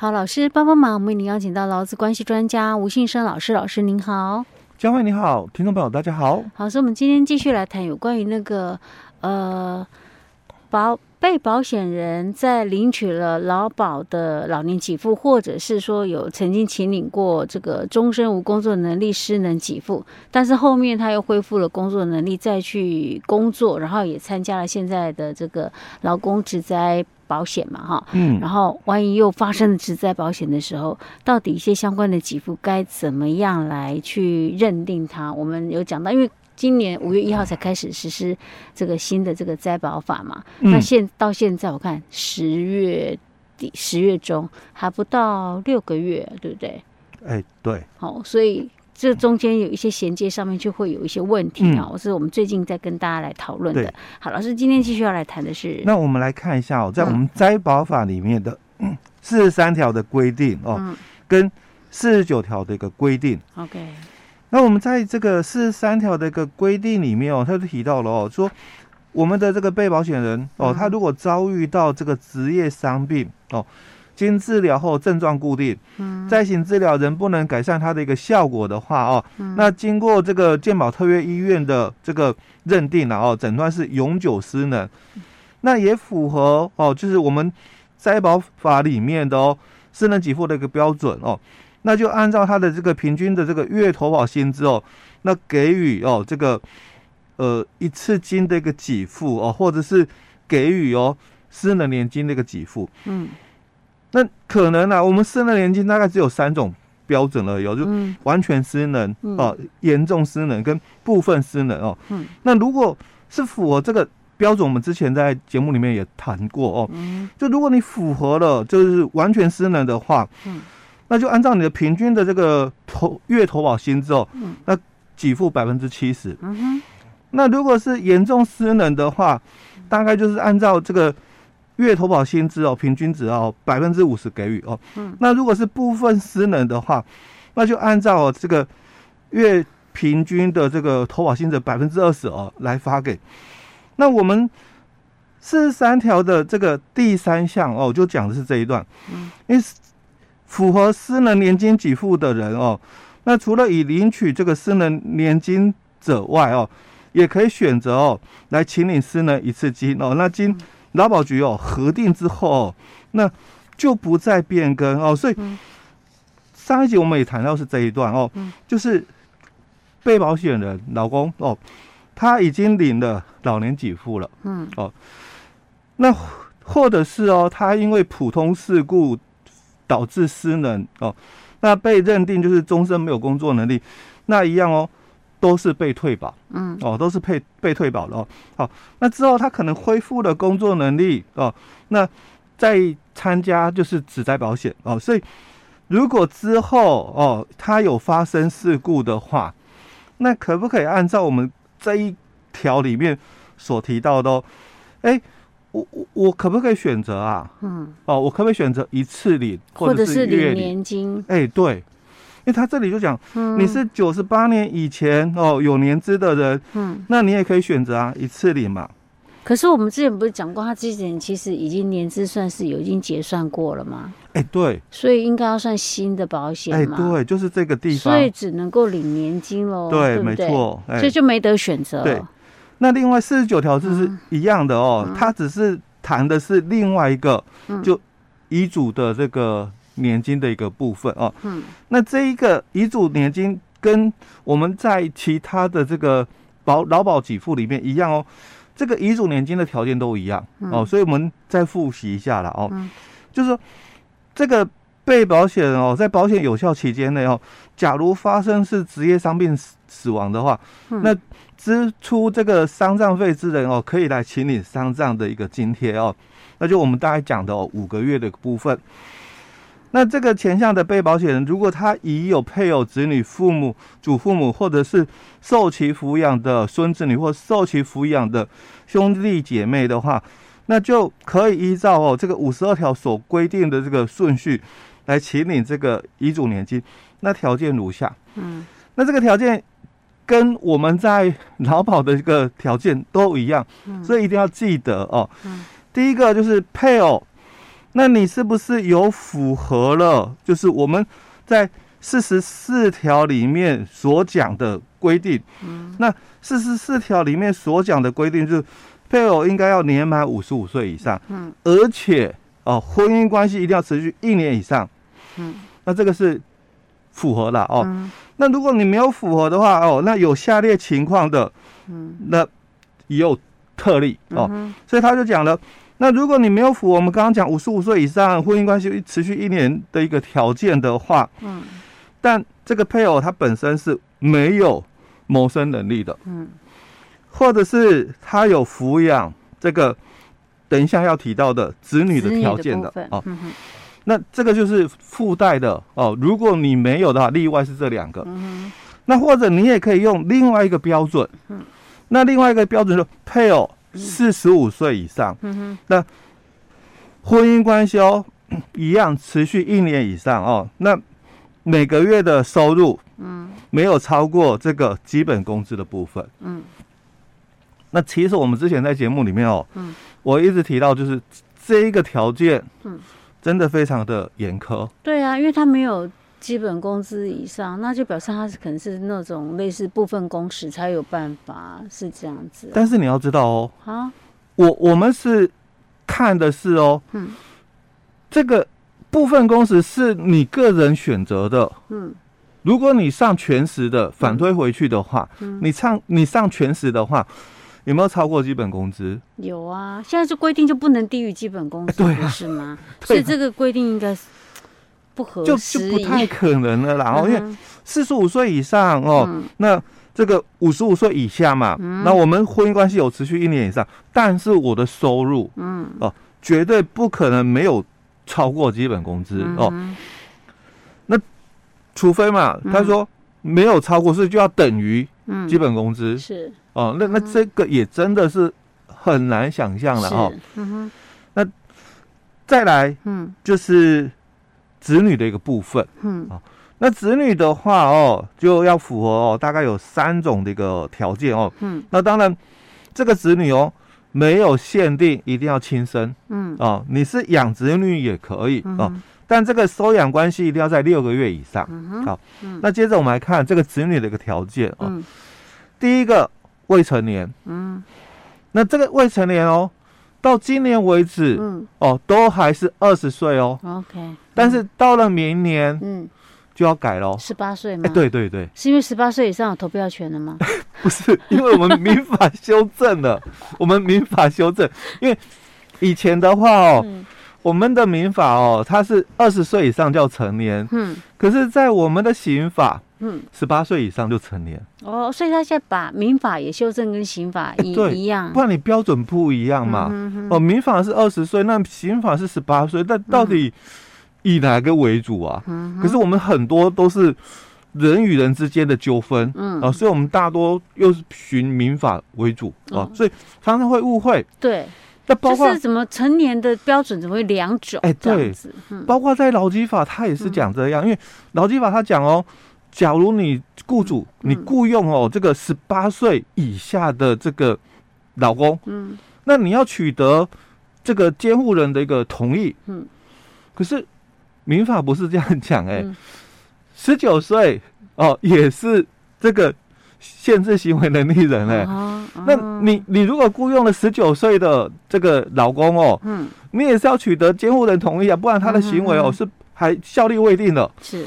好，老师帮帮忙，我们为您邀请到劳资关系专家吴信生老师，老师您好。佳慧你好，听众朋友大家好。好，所以我们今天继续来谈有关于那个呃保被保险人在领取了劳保的老年给付，或者是说有曾经请领过这个终身无工作能力失能给付，但是后面他又恢复了工作能力再去工作，然后也参加了现在的这个劳工职灾保险嘛，哈，嗯，然后万一又发生了职灾保险的时候，到底一些相关的给付该怎么样来去认定它？我们有讲到，因为。今年五月一号才开始实施这个新的这个灾保法嘛？嗯、那现到现在我看十月底十月中还不到六个月，对不对？哎、欸，对。好，所以这中间有一些衔接上面就会有一些问题啊，我、嗯、是我们最近在跟大家来讨论的。好，老师今天继续要来谈的是，那我们来看一下哦，在我们灾保法里面的四十三条的规定哦，嗯、跟四十九条的一个规定。OK。那我们在这个四十三条的一个规定里面哦，他就提到了哦，说我们的这个被保险人哦，他如果遭遇到这个职业伤病哦，经治疗后症状固定，嗯，再行治疗仍不能改善他的一个效果的话哦，那经过这个健保特约医院的这个认定了哦，诊断是永久失能，那也符合哦，就是我们灾保法里面的哦，失能给付的一个标准哦。那就按照他的这个平均的这个月投保薪资哦，那给予哦这个呃一次金的一个给付哦，或者是给予哦私人年金的一个给付。嗯，那可能呢、啊，我们失能年金大概只有三种标准了，有，就完全失能哦、严重失能跟部分失能哦。嗯，那如果是符合这个标准，我们之前在节目里面也谈过哦。嗯，就如果你符合了，就是完全失能的话，嗯。那就按照你的平均的这个投月投保薪资哦，那给付百分之七十。嗯哼。那如果是严重失能的话，大概就是按照这个月投保薪资哦，平均值哦百分之五十给予哦。嗯。那如果是部分失能的话，那就按照这个月平均的这个投保薪资百分之二十哦来发给。那我们四十三条的这个第三项哦，就讲的是这一段。嗯。因为。符合私人年金给付的人哦，那除了已领取这个私人年金者外哦，也可以选择哦来请领私人一次金哦。那经劳保局哦核定之后哦，那就不再变更哦。所以上一集我们也谈到是这一段哦，就是被保险人老公哦，他已经领了老年给付了，嗯哦，那或者是哦，他因为普通事故。导致失能哦，那被认定就是终身没有工作能力，那一样哦，都是被退保，嗯，哦，都是被被退保的哦。好，那之后他可能恢复了工作能力哦，那再参加就是指灾保险哦。所以如果之后哦，他有发生事故的话，那可不可以按照我们这一条里面所提到的哦？哎。我我我可不可以选择啊？嗯，哦，我可不可以选择一次领或者是月领年金？哎，对，因为他这里就讲，嗯，你是九十八年以前哦有年资的人，嗯，那你也可以选择啊，一次领嘛。可是我们之前不是讲过，他之前其实已经年资算是有已经结算过了吗？哎，对，所以应该要算新的保险嘛。哎，对，就是这个地方，所以只能够领年金喽。对，没错，哎，所以就没得选择。对。那另外四十九条就是一样的哦，嗯、它只是谈的是另外一个，就遗嘱的这个年金的一个部分哦。嗯，那这一个遗嘱年金跟我们在其他的这个保劳保给付里面一样哦，这个遗嘱年金的条件都一样哦，所以我们再复习一下了哦，就是说这个被保险人哦，在保险有效期间内哦，假如发生是职业伤病死死亡的话，那支出这个丧葬费之人哦，可以来请领丧葬的一个津贴哦。那就我们大概讲的哦，五个月的部分。那这个前项的被保险人，如果他已有配偶、子女、父母、祖父母，或者是受其抚养的孙子女，或受其抚养的兄弟姐妹的话，那就可以依照哦这个五十二条所规定的这个顺序来请领这个遗嘱年金。那条件如下，嗯，那这个条件。跟我们在劳保的一个条件都一样，所以一定要记得哦。第一个就是配偶那你是不是有符合了？就是我们在四十四条里面所讲的规定。嗯，那四十四条里面所讲的规定就是，配偶应该要年满五十五岁以上。嗯，而且哦，婚姻关系一定要持续一年以上。嗯，那这个是符合了哦。嗯，那如果你没有符合的话哦，那有下列情况的，嗯，那也有特例哦。嗯，所以他就讲了。那如果你没有符合我们刚刚讲五十五岁以上婚姻关系持续一年的一个条件的话，嗯，但这个配偶他本身是没有谋生能力的，嗯，或者是他有抚养这个等一下要提到的子女的条件的哦，那这个就是附带的哦。如果你没有的话，例外是这两个，嗯，那或者你也可以用另外一个标准，嗯，那另外一个标准是配偶。四十五岁以上，嗯哼，那婚姻关系哦，一样持续一年以上哦。那每个月的收入，嗯，没有超过这个基本工资的部分，嗯。那其实我们之前在节目里面哦，嗯，我一直提到就是这一个条件，嗯，真的非常的严苛。对啊，因为他没有。基本工资以上，那就表示他是可能是那种类似部分工时才有办法是这样子，啊。但是你要知道哦，啊，我我们是看的是哦，嗯，这个部分工时是你个人选择的，嗯，如果你上全时的，反推回去的话，嗯，你上你上全时的话，有没有超过基本工资？有啊，现在是规定就不能低于基本工资，对，是吗？所以这个规定应该是。就就不太可能了啦，哦，因为四十五岁以上哦，嗯、那这个五十五岁以下嘛，嗯、那我们婚姻关系有持续一年以上，但是我的收入，嗯，哦，绝对不可能没有超过基本工资、嗯、哦。那除非嘛，他说没有超过，所以就要等于基本工资、嗯，是。哦。那那这个也真的是很难想象了哦。嗯哼，那再来，嗯，就是。子女的一个部分，嗯。啊，那子女的话哦，就要符合哦，大概有三种的一个条件哦，嗯，那当然这个子女哦没有限定一定要亲生，嗯。啊，你是养子女也可以。啊，但这个收养关系一定要在六个月以上，好，那接着我们来看这个子女的一个条件啊，第一个未成年，嗯，那这个未成年哦。到今年为止，嗯，哦，都还是二十岁哦。OK，但是到了明年，嗯，就要改喽。十八岁吗？哎，对对对，是因为十八岁以上有投票权了吗？不是，因为我们民法修正了。我们民法修正，因为以前的话哦。嗯我们的民法哦，它是二十岁以上叫成年，嗯，可是，在我们的刑法，嗯，十八岁以上就成年。哦，所以他现在把民法也修正跟刑法一一样，不然你标准不一样嘛。嗯、哼哼哦，民法是二十岁，那刑法是十八岁，那到底以哪个为主啊？嗯、可是我们很多都是人与人之间的纠纷，嗯，啊，所以我们大多又是循民法为主啊，哦、所以常常会误会。对。那包括就是怎么成年的标准怎么会两种？哎，对，包括在劳基法，他也是讲这样，因为劳基法他讲哦，假如你雇主你雇佣哦这个十八岁以下的这个老公，嗯，那你要取得这个监护人的一个同意，嗯，可是民法不是这样讲，哎，十九岁哦也是这个。限制行为能力人嘞，那你你如果雇佣了十九岁的这个老公哦，嗯，你也是要取得监护人同意啊，不然他的行为哦是还效力未定的。是，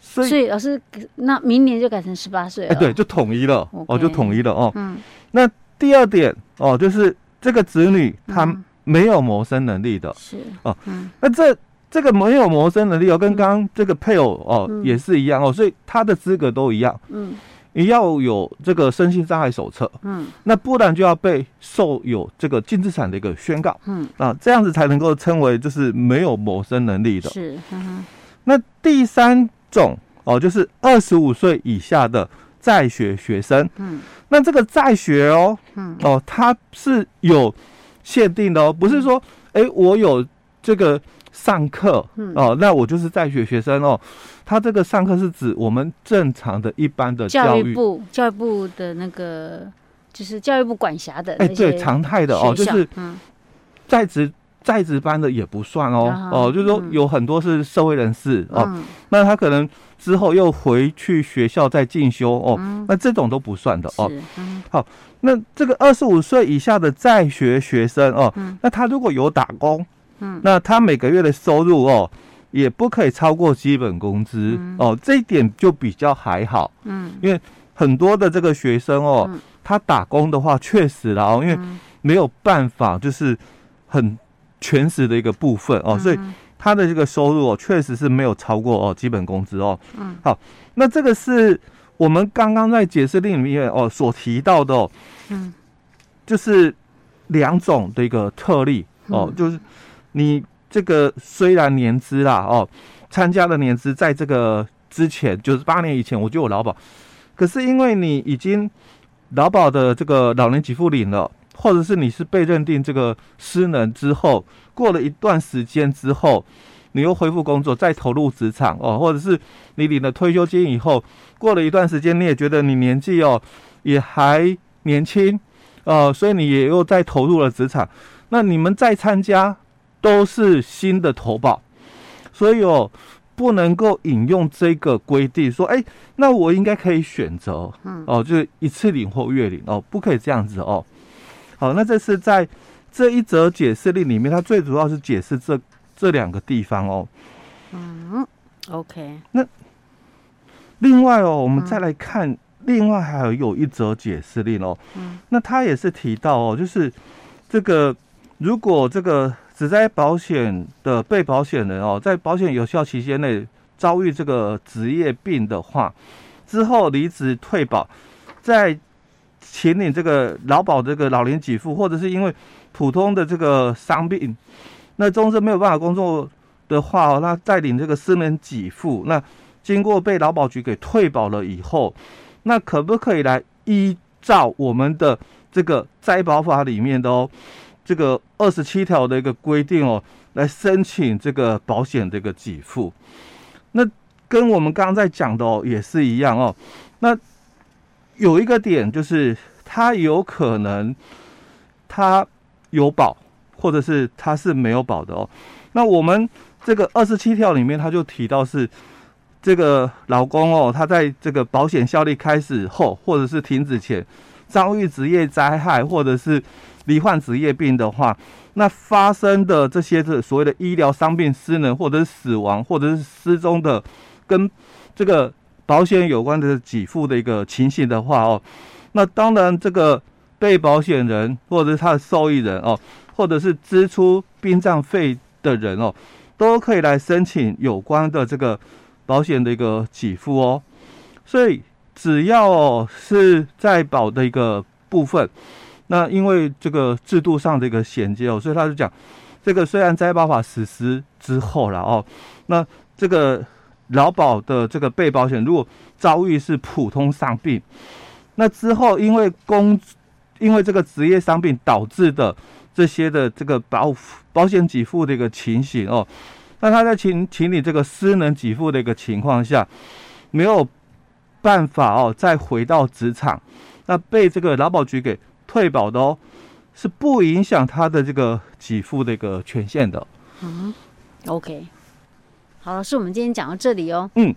所以老师，那明年就改成十八岁了。哎，对，就统一了哦，就统一了哦。嗯，那第二点哦，就是这个子女他没有谋生能力的，是。哦，那这这个没有谋生能力哦，跟刚刚这个配偶哦也是一样哦，所以他的资格都一样。嗯。你要有这个身心障碍手册，嗯，那不然就要被受有这个净资产的一个宣告，嗯，啊，这样子才能够称为就是没有谋生能力的。是，嗯，那第三种哦，就是二十五岁以下的在学学生，嗯，那这个在学哦，嗯，哦，它是有限定的哦，不是说，哎，我有这个。上课哦，那我就是在学学生哦。他这个上课是指我们正常的一般的教育，部教育部的那个，就是教育部管辖的。哎，对，常态的哦，就是在职在职班的也不算哦，啊、哦，就是说有很多是社会人士、嗯、哦，那他可能之后又回去学校再进修哦、嗯，那这种都不算的哦。嗯、好，那这个二十五岁以下的在学学生哦、嗯，那他如果有打工，嗯，那他每个月的收入哦，也不可以超过基本工资、嗯、哦，这一点就比较还好，嗯，因为很多的这个学生哦，嗯、他打工的话确实啦哦，因为没有办法就是很。全时的一个部分哦，所以他的这个收入哦，确实是没有超过哦基本工资哦。嗯，好，那这个是我们刚刚在解释令里面哦所提到的哦，嗯，就是两种的一个特例哦，就是你这个虽然年资啦哦，参加的年资在这个之前就是八年以前我就有劳保，可是因为你已经劳保的这个老年给付领了。或者是你是被认定这个失能之后，过了一段时间之后，你又恢复工作，再投入职场哦，或者是你领了退休金以后，过了一段时间，你也觉得你年纪哦也还年轻哦，所以你也又再投入了职场。那你们再参加都是新的投保，所以哦不能够引用这个规定说，哎，那我应该可以选择，嗯，哦，就是一次领或月领哦，不可以这样子哦。好，那这是在这一则解释令里面，它最主要是解释这这两个地方哦。嗯，OK。那另外哦，我们再来看，另外还有有一则解释令哦。嗯。那他也是提到哦，就是这个如果这个职灾保险的被保险人哦，在保险有效期间内遭遇这个职业病的话，之后离职退保，在请领这个劳保这个老年给付，或者是因为普通的这个伤病，那终身没有办法工作的话，那再领这个失能给付，那经过被劳保局给退保了以后，那可不可以来依照我们的这个灾保法里面的哦，这个二十七条的一个规定哦，来申请这个保险的一个给付？那跟我们刚刚在讲的哦也是一样哦，那。有一个点就是，他有可能他有保，或者是他是没有保的哦。那我们这个二十七条里面，他就提到是这个劳工哦，他在这个保险效力开始后，或者是停止前，遭遇职业灾害或者是罹患职业病的话，那发生的这些是所谓的医疗伤病、失能或者是死亡或者是失踪的，跟这个。保险有关的给付的一个情形的话哦，那当然这个被保险人或者是他的受益人哦，或者是支出殡葬费的人哦，都可以来申请有关的这个保险的一个给付哦。所以只要是在保的一个部分，那因为这个制度上的一个衔接哦，所以他就讲这个虽然灾保法实施之后了哦，那这个。劳保的这个被保险，如果遭遇是普通伤病，那之后因为工，因为这个职业伤病导致的这些的这个保保险给付的一个情形哦，那他在请请你这个失能给付的一个情况下，没有办法哦，再回到职场，那被这个劳保局给退保的哦，是不影响他的这个给付的一个权限的。嗯，OK。好，老师，我们今天讲到这里哦。嗯。